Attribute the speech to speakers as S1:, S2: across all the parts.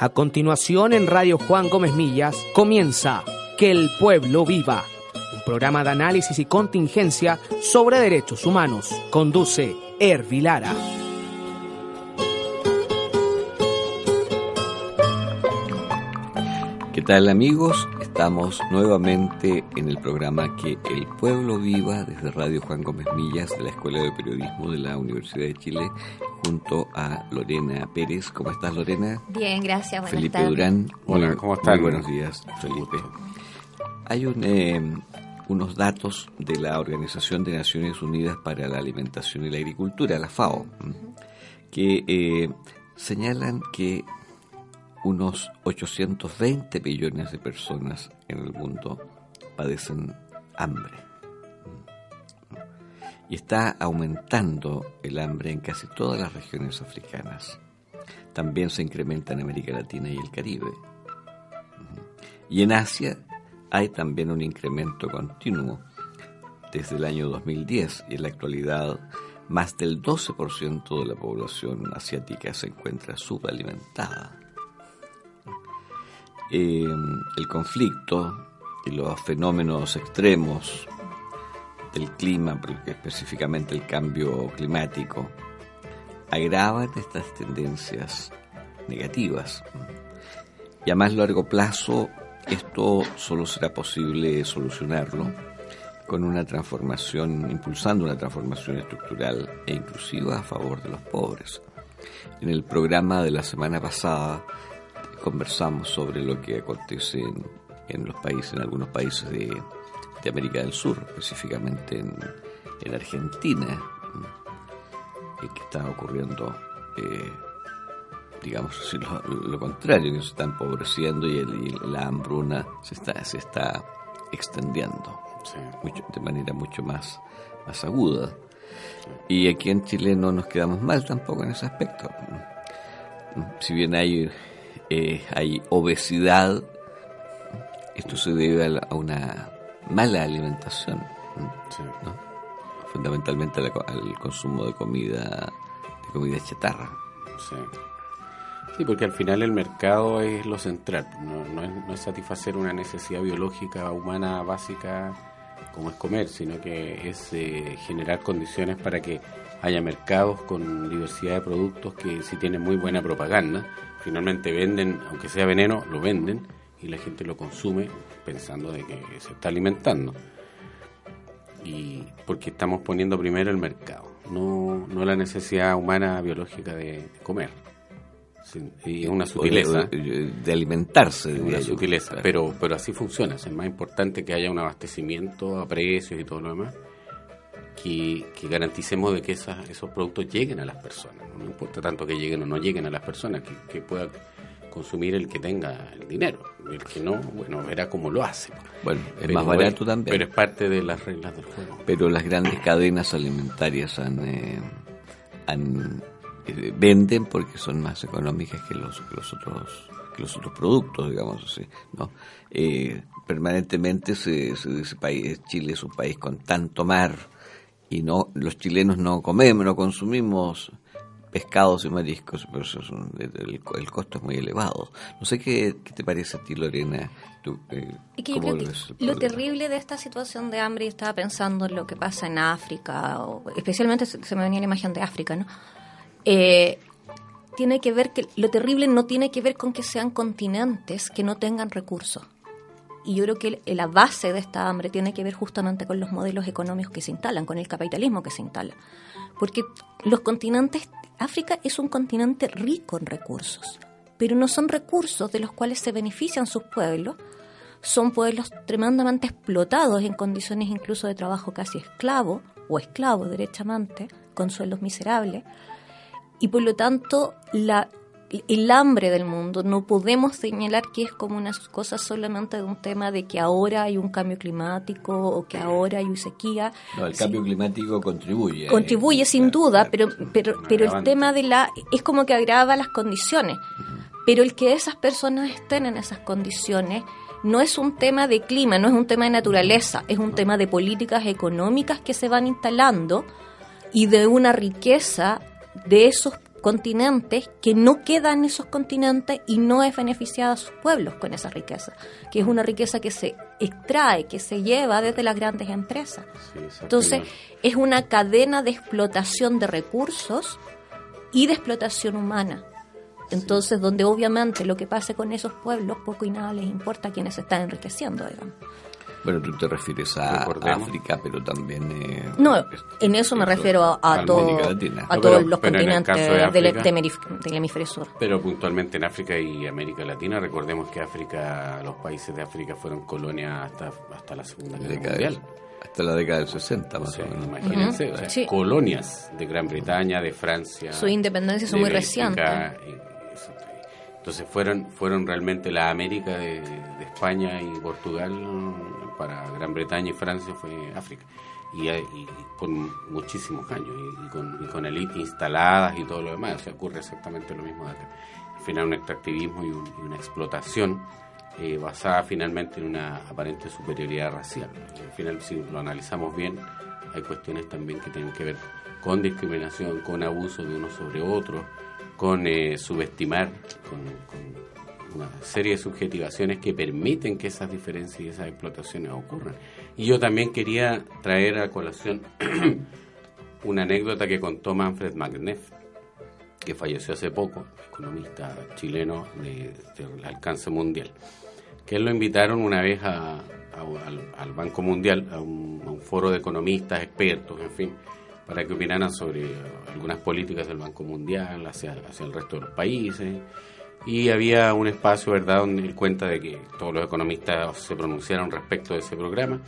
S1: A continuación en Radio Juan Gómez Millas comienza Que el pueblo viva, un programa de análisis y contingencia sobre derechos humanos. Conduce Ervilara.
S2: ¿Qué tal amigos? Estamos nuevamente en el programa Que el pueblo viva desde Radio Juan Gómez Millas de la Escuela de Periodismo de la Universidad de Chile junto a Lorena Pérez. ¿Cómo estás Lorena?
S3: Bien, gracias. Buenas
S2: Felipe
S3: tardes.
S2: Durán.
S4: Hola, ¿cómo estás?
S2: Muy buenos días, Felipe. Hay un, eh, unos datos de la Organización de Naciones Unidas para la Alimentación y la Agricultura, la FAO, que eh, señalan que unos 820 millones de personas en el mundo padecen hambre. Y está aumentando el hambre en casi todas las regiones africanas. También se incrementa en América Latina y el Caribe. Y en Asia hay también un incremento continuo desde el año 2010 y en la actualidad más del 12% de la población asiática se encuentra subalimentada. Eh, el conflicto y los fenómenos extremos del clima, específicamente el cambio climático, agravan estas tendencias negativas. Y a más largo plazo, esto solo será posible solucionarlo con una transformación, impulsando una transformación estructural e inclusiva a favor de los pobres. En el programa de la semana pasada conversamos sobre lo que acontece en, en los países, en algunos países de, de América del Sur, específicamente en, en Argentina, y que está ocurriendo, eh, digamos lo, lo contrario, que se está empobreciendo y, el- y la hambruna se está, se está extendiendo
S4: Sí.
S2: mucho- de manera mucho más, más aguda. Y aquí en Chile no nos quedamos mal tampoco en ese aspecto. Si bien hay, eh, hay obesidad, esto se debe a, la- a una mala alimentación,
S4: Sí.
S2: ¿no? fundamentalmente al consumo de comida, de comida chatarra.
S4: Sí. Sí, porque al final el mercado es lo central, no, no es, no es satisfacer una necesidad biológica humana básica como es comer, sino que es eh, generar condiciones para que haya mercados con diversidad de productos que si tienen muy buena propaganda, finalmente venden, aunque sea veneno, lo venden y la gente lo consume pensando de que se está alimentando. y porque estamos poniendo primero el mercado, no, no la necesidad humana biológica de, de comer. Sí, y es una sutileza.
S2: De, alimentarse,
S4: es una sutileza, pero, pero así funciona. Es más importante que haya un abastecimiento a precios y todo lo demás, que, que garanticemos de que esas, esos productos lleguen a las personas. No, No importa tanto que lleguen o no lleguen a las personas, que, que pueda consumir el que tenga el dinero. El que no, bueno, verá cómo lo hace.
S2: Bueno, es
S4: Pero
S2: más barato también.
S4: Pero es parte de las reglas del juego.
S2: pero las grandes cadenas alimentarias han, eh, han- eh, venden porque son más económicas que los, que los otros que los otros productos digamos así no Eh, permanentemente se, se dice país Chile es un país con tanto mar y no los chilenos no comemos no consumimos pescados y mariscos pero eso es un- el, el costo es muy elevado no sé qué, qué te parece a ti Lorena Tú, eh,
S3: Y que yo creo lo terrible de esta situación de hambre, y estaba pensando en lo que pasa en África, o especialmente se, se me venía la imagen de África, ¿no? Eh, tiene que ver que lo terrible no tiene que ver con que sean continentes que no tengan recursos. Y yo creo que la base de esta hambre tiene que ver justamente con los modelos económicos que se instalan, con el capitalismo que se instala. Porque los continentes, África es un continente rico en recursos, pero no son recursos de los cuales se benefician sus pueblos, son pueblos tremendamente explotados en condiciones incluso de trabajo casi esclavo o esclavo derechamente, con sueldos miserables, y por lo tanto la, el hambre del mundo. No podemos señalar que es como una cosa solamente de un tema de que ahora hay un cambio climático o que ahora hay sequía.
S2: no, el
S3: Sí,
S2: cambio climático contribuye
S3: contribuye sin duda, pero, pero, pero el tema de la es como que agrava las condiciones. Pero el que esas personas estén en esas condiciones no es un tema de clima, no es un tema de naturaleza, es un tema de políticas económicas que se van instalando y de una riqueza de esos continentes que no quedan en esos continentes y no es beneficiada a sus pueblos con esa riqueza, que es una riqueza que se extrae, que se lleva desde las grandes empresas. Entonces, es una cadena de explotación de recursos y de explotación humana. Entonces, donde obviamente lo que pase con esos pueblos poco y nada les importa a quienes se están enriqueciendo, digamos.
S2: Bueno, tú te refieres a África, pero también...
S3: Eh, no, en eso me refiero a, a, todo, a todos los continentes del, hemisferio sur.
S4: Pero puntualmente en África y América Latina, recordemos que África, los países de África fueron colonias hasta, hasta la Segunda Guerra Mundial.
S2: Hasta la década del 60, más o, menos.
S4: Imagínense, colonias de Gran Bretaña, de Francia.
S3: Su independencia es muy reciente.
S4: Entonces fueron, fueron realmente la América de, España y Portugal para Gran Bretaña y Francia fue África. Y, con muchísimos años y, con, y instaladas y todo lo demás. O sea, ocurre exactamente lo mismo de acá. Al final un extractivismo y, una explotación eh, basada finalmente en una aparente superioridad racial. al final, si lo analizamos bien, hay cuestiones también que tienen que ver con discriminación, con abuso de uno sobre otro con eh, subestimar, con, una serie de subjetivaciones que permiten que esas diferencias y esas explotaciones ocurran. Y yo también quería traer a colación una anécdota que contó Manfred Magneff, que falleció hace poco, economista chileno de, alcance mundial, que él lo invitaron una vez a, al, Banco Mundial, a un, a un foro de economistas, expertos, en fin, para que opinaran sobre algunas políticas del Banco Mundial hacia, hacia el resto de los países. Y había un espacio, ¿verdad?, donde él cuenta de que todos los economistas se pronunciaron respecto de ese programa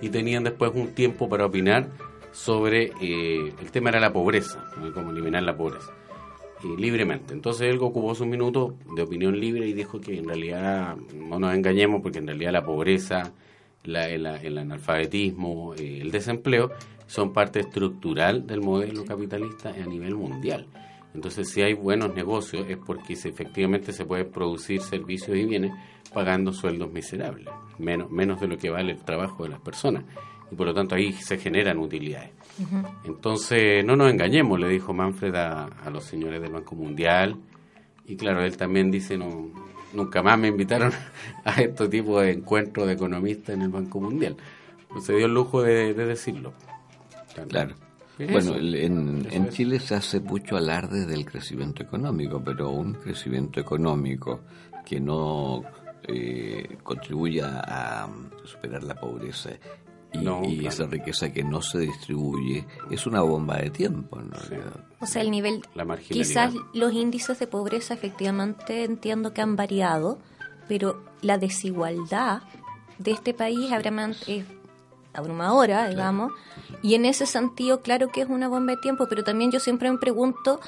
S4: y tenían después un tiempo para opinar sobre eh, el tema era la pobreza, cómo eliminar la pobreza, libremente. Entonces él ocupó su minuto de opinión libre y dijo que en realidad no nos engañemos porque en realidad la pobreza, la, el, analfabetismo, eh, el desempleo son parte estructural del modelo capitalista a nivel mundial. Entonces, si hay buenos negocios es porque efectivamente se puede producir servicios y bienes pagando sueldos miserables, menos, menos de lo que vale el trabajo de las personas. Y por lo tanto ahí se generan utilidades. Entonces, no nos engañemos, le dijo Manfred a, a, los señores del Banco Mundial. Y claro, él también dice, no, nunca más me invitaron a este tipo de encuentros de economistas en el Banco Mundial. Pues se dio el lujo de decirlo.
S2: Claro. Bueno, en, Chile se hace mucho alarde del crecimiento económico, pero un crecimiento económico que no eh, contribuya a superar la pobreza y, esa riqueza que no se distribuye es una bomba de tiempo en realidad.
S3: O sea, el nivel, quizás los índices de pobreza efectivamente entiendo que han variado, pero la desigualdad de este país es abrumadora, digamos, y en ese sentido, claro que es una bomba de tiempo, pero también yo siempre me pregunto,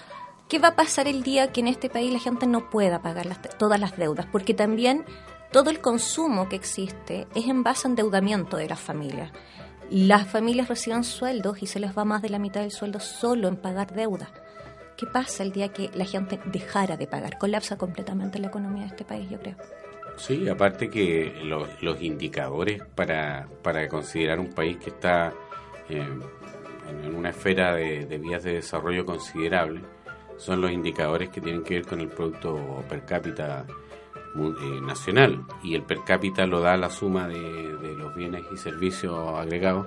S3: ¿qué va a pasar el día que en este país la gente no pueda pagar todas las deudas? Porque también todo el consumo que existe es en base a endeudamiento de las familias. Las familias reciben sueldos y se les va más de la mitad del sueldo solo en pagar deudas. ¿Qué pasa el día que la gente dejara de pagar? Colapsa completamente la economía de este país, yo creo.
S4: Sí, aparte que los indicadores para, para considerar un país que está eh, en una esfera de, vías de desarrollo considerable son los indicadores que tienen que ver con el producto per cápita eh, nacional. Y el per cápita lo da la suma de, los bienes y servicios agregados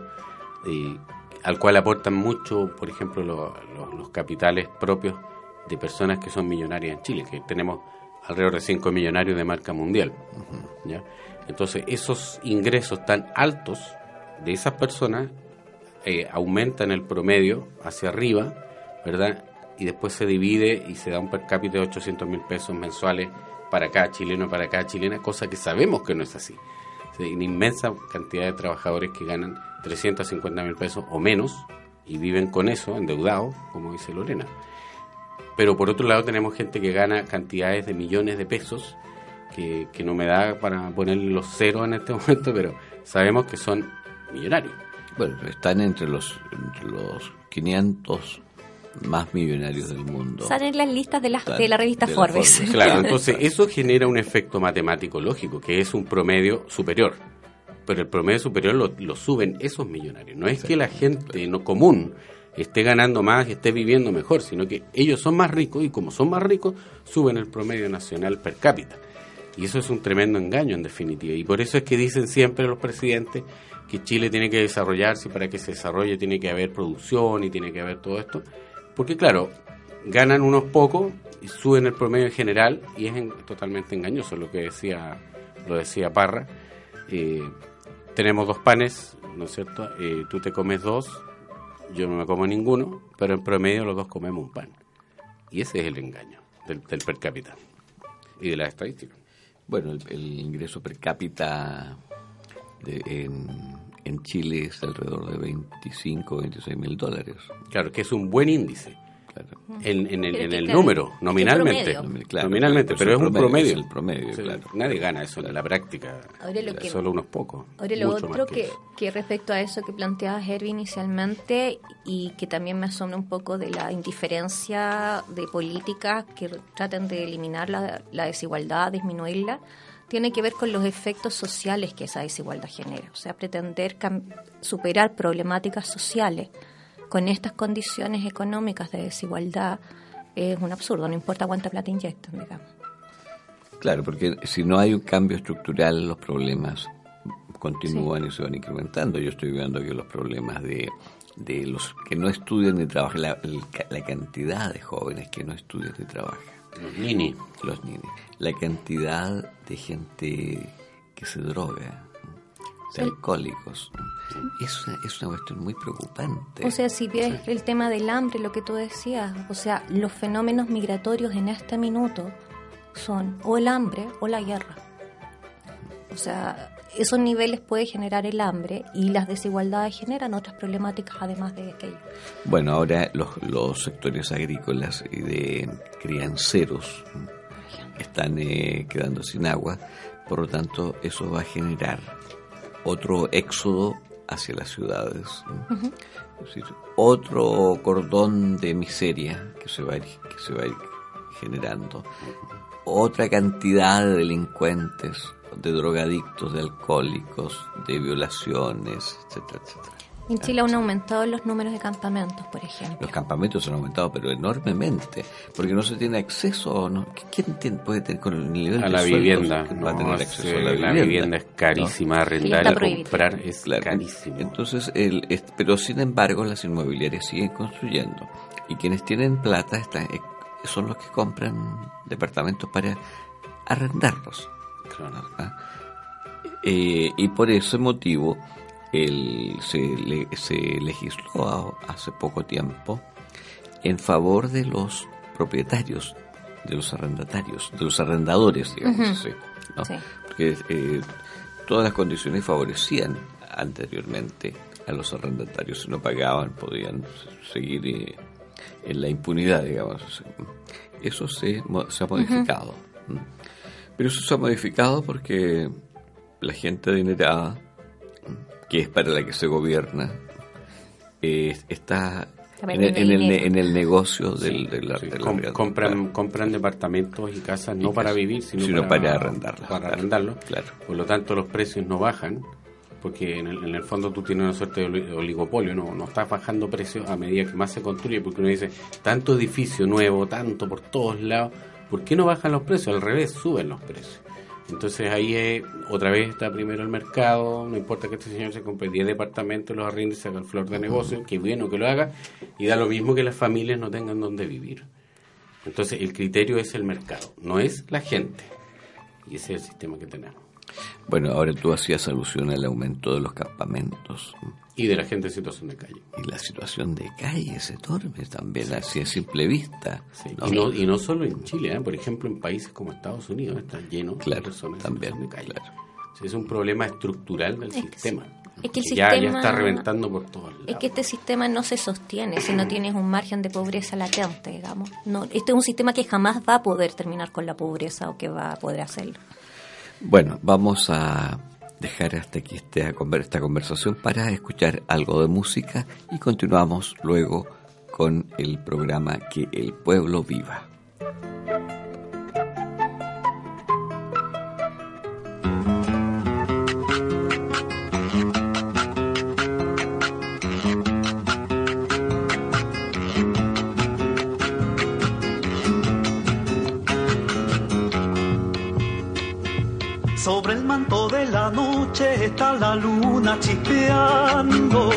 S4: al cual aportan mucho, por ejemplo, los capitales propios de personas que son millonarias en Chile, que tenemos alrededor de 5 millonarios de marca mundial. ¿ya? Entonces, esos ingresos tan altos de esas personas eh, aumentan el promedio hacia arriba, ¿verdad? Y después se divide y se da un per cápita de 800 mil pesos mensuales para cada chileno, para cada chilena, cosa que sabemos que no es así. Hay una inmensa cantidad de trabajadores que ganan 350 mil pesos o menos y viven con eso, endeudados, como dice Lorena. Pero por otro lado tenemos gente que gana cantidades de millones de pesos, que, no me da para ponerle los ceros en este momento, pero sabemos que son millonarios.
S2: Bueno, están entre los, entre los 500 más millonarios del mundo.
S3: Salen las listas de, las, de la revista Forbes.
S4: Claro, entonces eso genera un efecto matemático lógico, que es un promedio superior. Pero el promedio superior lo, suben esos millonarios. No es que la gente no común esté ganando más esté viviendo mejor, sino que ellos son más ricos y como son más ricos, suben el promedio nacional per cápita. Y eso es un tremendo engaño en definitiva. Y por eso es que dicen siempre los presidentes que Chile tiene que desarrollarse y para que se desarrolle tiene que haber producción y tiene que haber todo esto. Porque claro, ganan unos pocos y suben el promedio en general y es totalmente engañoso lo que decía, lo decía Parra. Eh, tenemos dos panes, ¿no es cierto? Eh, tú te comes dos, yo no me como ninguno, pero en promedio los dos comemos un pan. Y ese es el engaño del, per cápita y de la estadística.
S2: Bueno, el, ingreso per cápita en, en Chile es alrededor de 25, 26 mil dólares.
S4: Claro, que es un buen índice. En, el, número, nominalmente. nominalmente, pero, es un promedio.
S2: el promedio
S4: Nadie gana eso en la práctica. solo unos pocos.
S3: Ahora lo otro que, que, respecto a eso que planteaba Herbie inicialmente y que también me asombra un poco de la indiferencia de políticas que traten de eliminar la, la desigualdad, disminuirla, tiene que ver con los efectos sociales que esa desigualdad genera. O sea, pretender superar problemáticas sociales con estas condiciones económicas de desigualdad es un absurdo, no importa cuánta plata inyectan, digamos.
S2: Claro, porque si no hay un cambio estructural, los problemas continúan y se van incrementando. Yo estoy viendo que los problemas de, de los que no estudian ni trabajan, la, la, cantidad de jóvenes que no estudian ni trabajan.
S4: Los nini.
S2: Los nini. La cantidad de gente que se droga de alcohólicos. Es una, es una cuestión muy preocupante.
S3: O sea, si ves el tema del hambre, lo que tú decías, o sea, los fenómenos migratorios en este minuto son o el hambre o la guerra. O sea, esos niveles puede generar el hambre y las desigualdades generan otras problemáticas además de aquello.
S2: Bueno, ahora los, los sectores agrícolas y de crianceros están eh, quedando sin agua, por lo tanto eso va a generar otro éxodo hacia las ciudades, otro cordón de miseria que se va a ir, que se va generando, otra cantidad de delincuentes, de drogadictos, de alcohólicos, de violaciones, etcétera, etcétera.
S3: En Chile han aumentado los números de campamentos, por ejemplo.
S2: Los campamentos han aumentado, pero enormemente, porque no se tiene acceso. ¿no? ¿Quién puede tener con el nivel
S4: a la vivienda? No, va a tener acceso a la, vivienda. es carísima, arrendar, comprar es carísimo.
S2: Entonces, el, pero sin embargo, las inmobiliarias siguen construyendo y quienes tienen plata están, eh, son los que compran departamentos para arrendarlos. ¿Ah? Eh, y por ese motivo el, se, se legisló hace poco tiempo en favor de los propietarios, de los arrendatarios, de los arrendadores, digamos así. Porque eh, todas las condiciones favorecían anteriormente a los arrendatarios. Si no pagaban, podían seguir eh, en la impunidad, digamos. Eso se, se ha modificado. Pero eso se ha modificado porque la gente adinerada que es para la que se gobierna, eh, está en el, negocio del,
S4: compran, compran departamentos y casas no para vivir, sino,
S2: para, arrendarlos.
S4: Para arrendarlos. Claro. Por lo tanto, los precios no bajan, porque en el, en el fondo tú tienes una suerte de oligopolio, no, no estás bajando precios a medida que más se construye, porque uno dice, tanto edificio nuevo, tanto por todos lados, ¿por qué no bajan los precios? Al revés, suben los precios. Entonces ahí otra vez está primero el mercado, no importa que este señor se compre 10 departamentos, los arriende y se haga el flor de negocio, que bueno que lo haga, y da lo mismo que las familias no tengan donde vivir. Entonces el criterio es el mercado, no es la gente. Y ese es el sistema que tenemos.
S2: Bueno, ahora tú hacías alusión al aumento de los campamentos.
S4: Y de la gente en situación de calle.
S2: Y la situación de calle se torme también, así a simple vista.
S4: Y, no, solo en Chile, ¿eh? por ejemplo, en países como Estados Unidos está lleno de personas también, en situación de calle. es un problema estructural del sistema.
S3: Es que el
S4: ya,
S3: sistema,
S4: ya está reventando por todos lados.
S3: Es que este sistema no se sostiene si no tienes un margen de pobreza latente, digamos. No, este es un sistema que jamás va a poder terminar con la pobreza o que va a poder hacerlo.
S2: Bueno, vamos a dejar hasta aquí esta conversación para escuchar algo de música y continuamos luego con el programa Que el pueblo viva.
S5: Sobre el manto de la noche está la luna chispeando.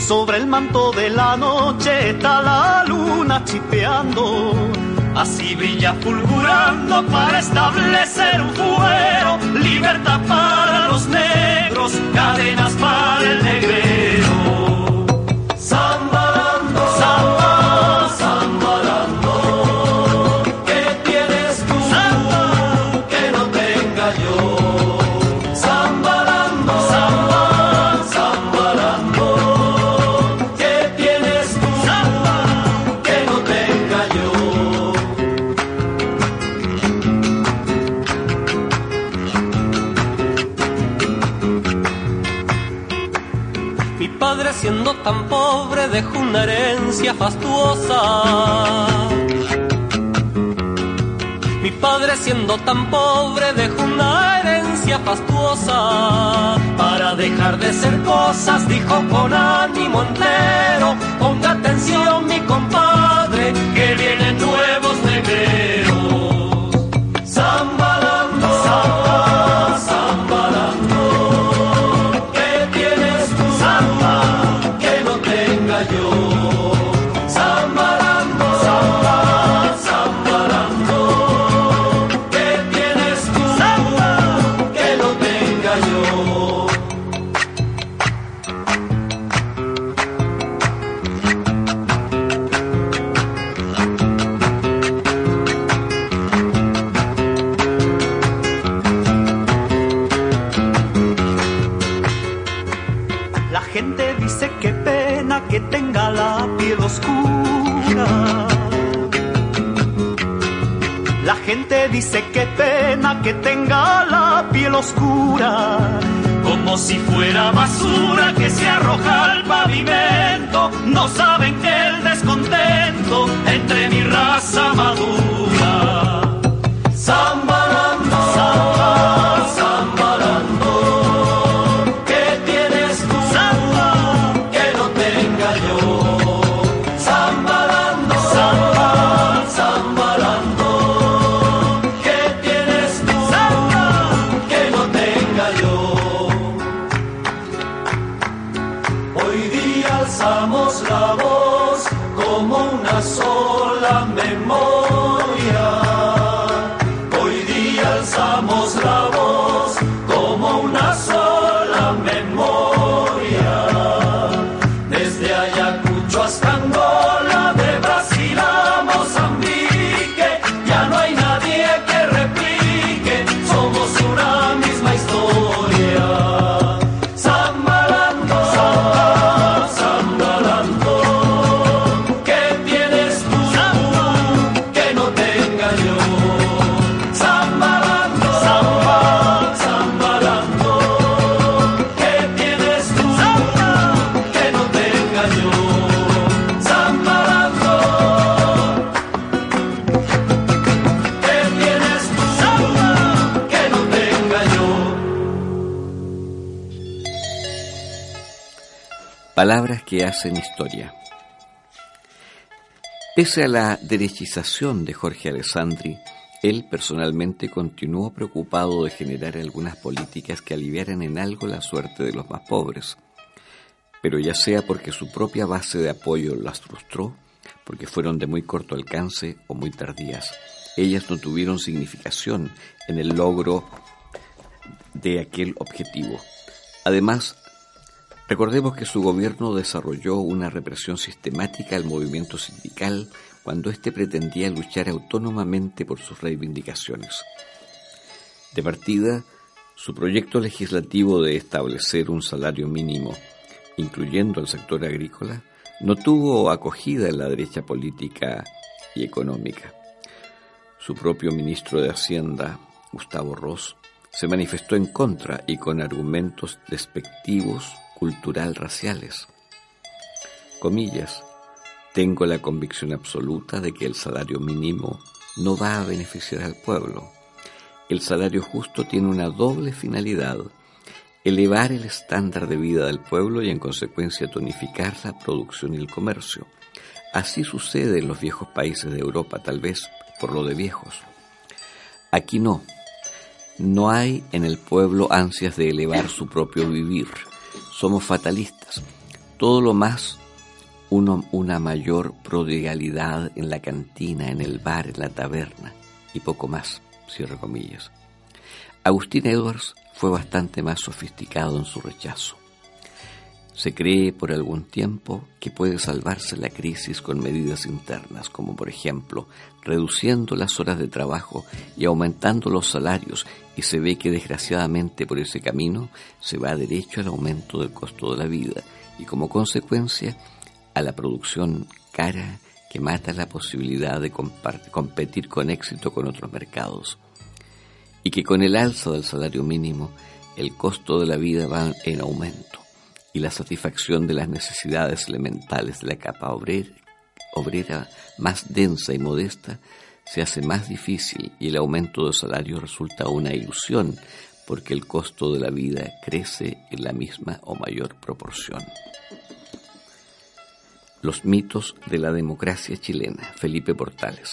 S5: Sobre el manto de la noche está la luna chispeando. Así brilla fulgurando para establecer un fuero, libertad para los negros, cadenas para el negrero. Siendo tan pobre dejó una herencia fastuosa. Mi padre siendo tan pobre dejó una herencia fastuosa. Para dejar de ser cosas dijo con ánimo entero, ponga atención mi compadre, que vienen nuevos negreros. Dice que pena que tenga la piel oscura. Como si fuera basura que se arroja al pavimento. No saben que el descontento entre mi raza madura. Alzamos la voz como una sola memoria.
S2: Palabras que hacen historia. Pese a la derechización de Jorge Alessandri, él personalmente continuó preocupado de generar algunas políticas que aliviaran en algo la suerte de los más pobres. Pero ya sea porque su propia base de apoyo las frustró, porque fueron de muy corto alcance o muy tardías, ellas no tuvieron significación en el logro de aquel objetivo. Además, Recordemos que su gobierno desarrolló una represión sistemática al movimiento sindical cuando éste pretendía luchar autónomamente por sus reivindicaciones. De partida, su proyecto legislativo de establecer un salario mínimo, incluyendo al sector agrícola, no tuvo acogida en la derecha política y económica. Su propio ministro de Hacienda, Gustavo Ross, se manifestó en contra y con argumentos despectivos cultural raciales. Comillas, tengo la convicción absoluta de que el salario mínimo no va a beneficiar al pueblo. El salario justo tiene una doble finalidad, elevar el estándar de vida del pueblo y en consecuencia tonificar la producción y el comercio. Así sucede en los viejos países de Europa, tal vez por lo de viejos. Aquí no. No hay en el pueblo ansias de elevar su propio vivir. Somos fatalistas. Todo lo más una mayor prodigalidad en la cantina, en el bar, en la taberna y poco más, cierro comillas. Agustín Edwards fue bastante más sofisticado en su rechazo. Se cree por algún tiempo que puede salvarse la crisis con medidas internas, como por ejemplo reduciendo las horas de trabajo y aumentando los salarios, y se ve que desgraciadamente por ese camino se va derecho al aumento del costo de la vida y como consecuencia a la producción cara que mata la posibilidad de competir con éxito con otros mercados. Y que con el alza del salario mínimo el costo de la vida va en aumento y la satisfacción de las necesidades elementales de la capa obrera, obrera más densa y modesta se hace más difícil y el aumento del salario resulta una ilusión porque el costo de la vida crece en la misma o mayor proporción. Los mitos de la democracia chilena, Felipe Portales.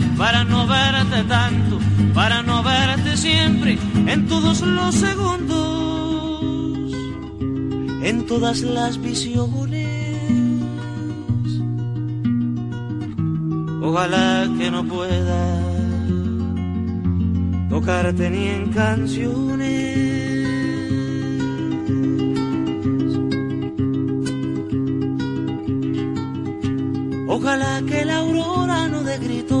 S6: para no verte tanto, para no verte siempre en todos los segundos, en todas las visiones Ojalá que no pueda tocarte ni en canciones. Ojalá que la aurora no dé gritos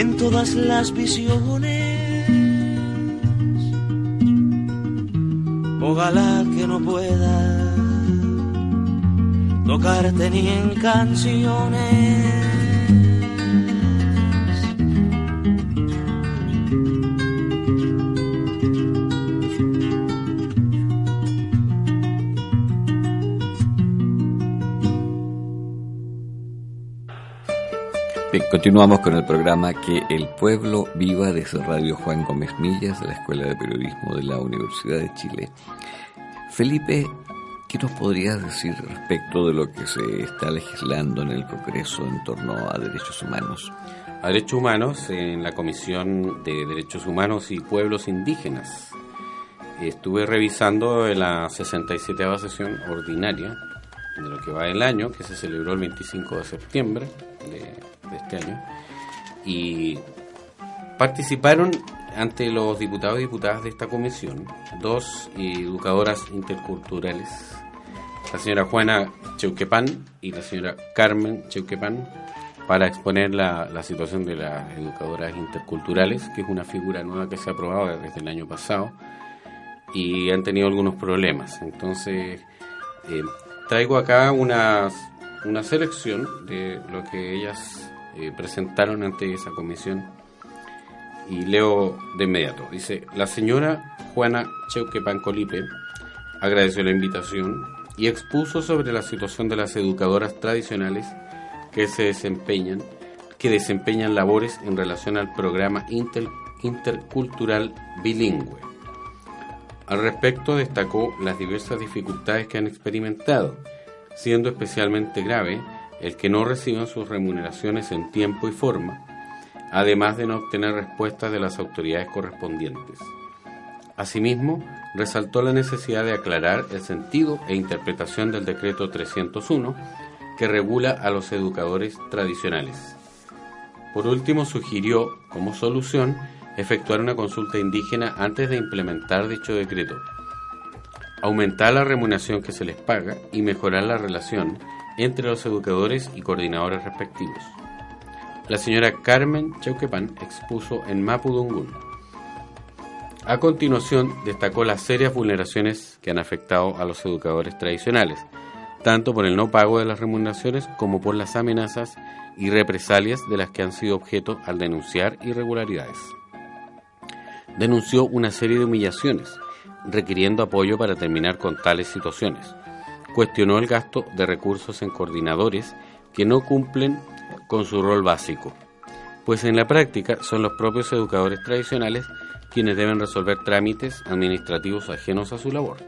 S6: en todas las visiones. Ojalá que no pueda tocarte ni en canciones.
S2: Continuamos con el programa Que el pueblo viva desde Radio Juan Gómez Millas de la Escuela de Periodismo de la Universidad de Chile. Felipe ¿Qué nos podrías decir respecto de lo que se está legislando en el Congreso en torno a derechos humanos?
S4: A derechos humanos en la Comisión de Derechos Humanos y Pueblos Indígenas. Estuve revisando la 67 sesión ordinaria de lo que va del año, que se celebró el 25 de septiembre de, de este año, y participaron ante los diputados y diputadas de esta comisión dos educadoras interculturales, la señora Juana Cheuquepan y la señora Carmen Cheuquepan, para exponer la, la, situación de las educadoras interculturales, que es una figura nueva que se ha aprobado desde el año pasado y han tenido algunos problemas. Entonces, eh, traigo acá una, una selección de lo que ellas eh, presentaron ante esa comisión y leo de inmediato. Dice, la señora Juana Cheuquepan Colipe agradeció la invitación y expuso sobre la situación de las educadoras tradicionales que se desempeñan, que desempeñan labores en relación al programa intercultural bilingüe. Al respecto destacó las diversas dificultades que han experimentado, siendo especialmente grave el que no reciban sus remuneraciones en tiempo y forma, además de no obtener respuestas de las autoridades correspondientes. Asimismo, resaltó la necesidad de aclarar el sentido e interpretación del decreto 301 que regula a los educadores tradicionales. Por último, sugirió, como solución, efectuar una consulta indígena antes de implementar dicho decreto, aumentar la remuneración que se les paga y mejorar la relación entre los educadores y coordinadores respectivos. La señora Carmen Chauquepan expuso en Mapudungun. A continuación, destacó las serias vulneraciones que han afectado a los educadores tradicionales, tanto por el no pago de las remuneraciones como por las amenazas y represalias de las que han sido objeto al denunciar irregularidades. Denunció una serie de humillaciones, requiriendo apoyo para terminar con tales situaciones. Cuestionó el gasto de recursos en coordinadores que no cumplen con su rol básico, pues en la práctica son los propios educadores tradicionales quienes deben resolver trámites administrativos ajenos a su labor.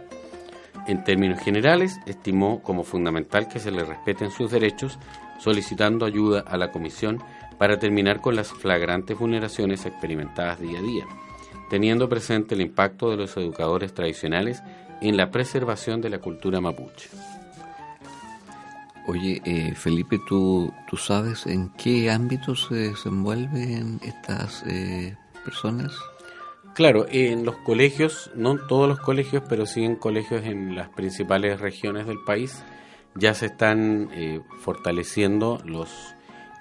S4: En términos generales, estimó como fundamental que se le respeten sus derechos, solicitando ayuda a la Comisión para terminar con las flagrantes vulneraciones experimentadas día a día, teniendo presente el impacto de los educadores tradicionales en la preservación de la cultura mapuche.
S2: Oye, eh, Felipe, ¿tú, ¿tú sabes en qué ámbitos se desenvuelven estas eh, personas?
S4: Claro, en los colegios, no en todos los colegios, pero sí en colegios en las principales regiones del país, ya se están eh, fortaleciendo los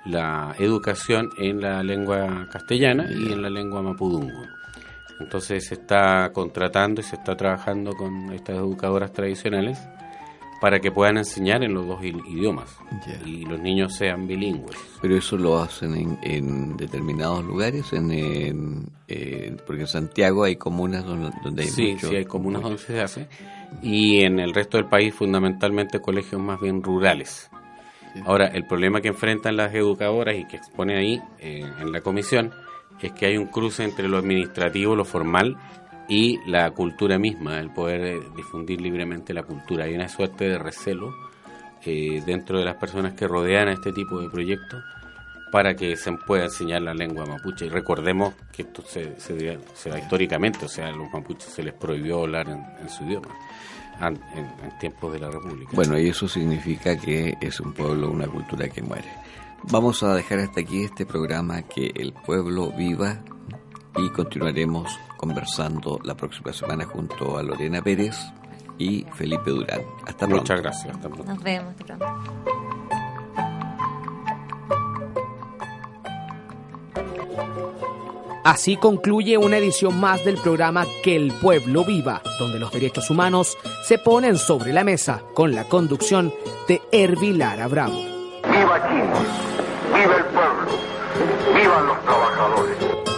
S4: la educación en la lengua castellana y en la lengua mapudungun. Entonces se está contratando y se está trabajando con estas educadoras tradicionales para que puedan enseñar en los dos idiomas y los niños sean bilingües.
S2: Pero eso lo hacen en, determinados lugares, en, porque en Santiago hay comunas donde, hay
S4: sí, Sí, hay comunas donde se hace y en el resto del país fundamentalmente colegios más bien rurales. Ahora, el problema que enfrentan las educadoras y que expone ahí eh, en la comisión es que hay un cruce entre lo administrativo, lo formal y la cultura misma, el poder eh, difundir libremente la cultura. Hay una suerte de recelo eh, dentro de las personas que rodean a este tipo de proyectos para que se pueda enseñar la lengua mapuche. Y recordemos que esto se, se, da históricamente, o sea, a los mapuches se les prohibió hablar en, su idioma en, tiempos de la República.
S2: Bueno, y eso significa que es un pueblo, una cultura que muere. Vamos a dejar hasta aquí este programa, que el pueblo viva, y continuaremos conversando la próxima semana junto a Lorena Pérez y Felipe Durán. Hasta pronto.
S4: Muchas gracias. Hasta pronto.
S3: Nos vemos. Hasta pronto.
S1: Así concluye una edición más del programa Que el pueblo viva, donde los derechos humanos se ponen sobre la mesa con la conducción de Hervilara Bravo.
S7: ¡Viva el pueblo! ¡Vivan los trabajadores!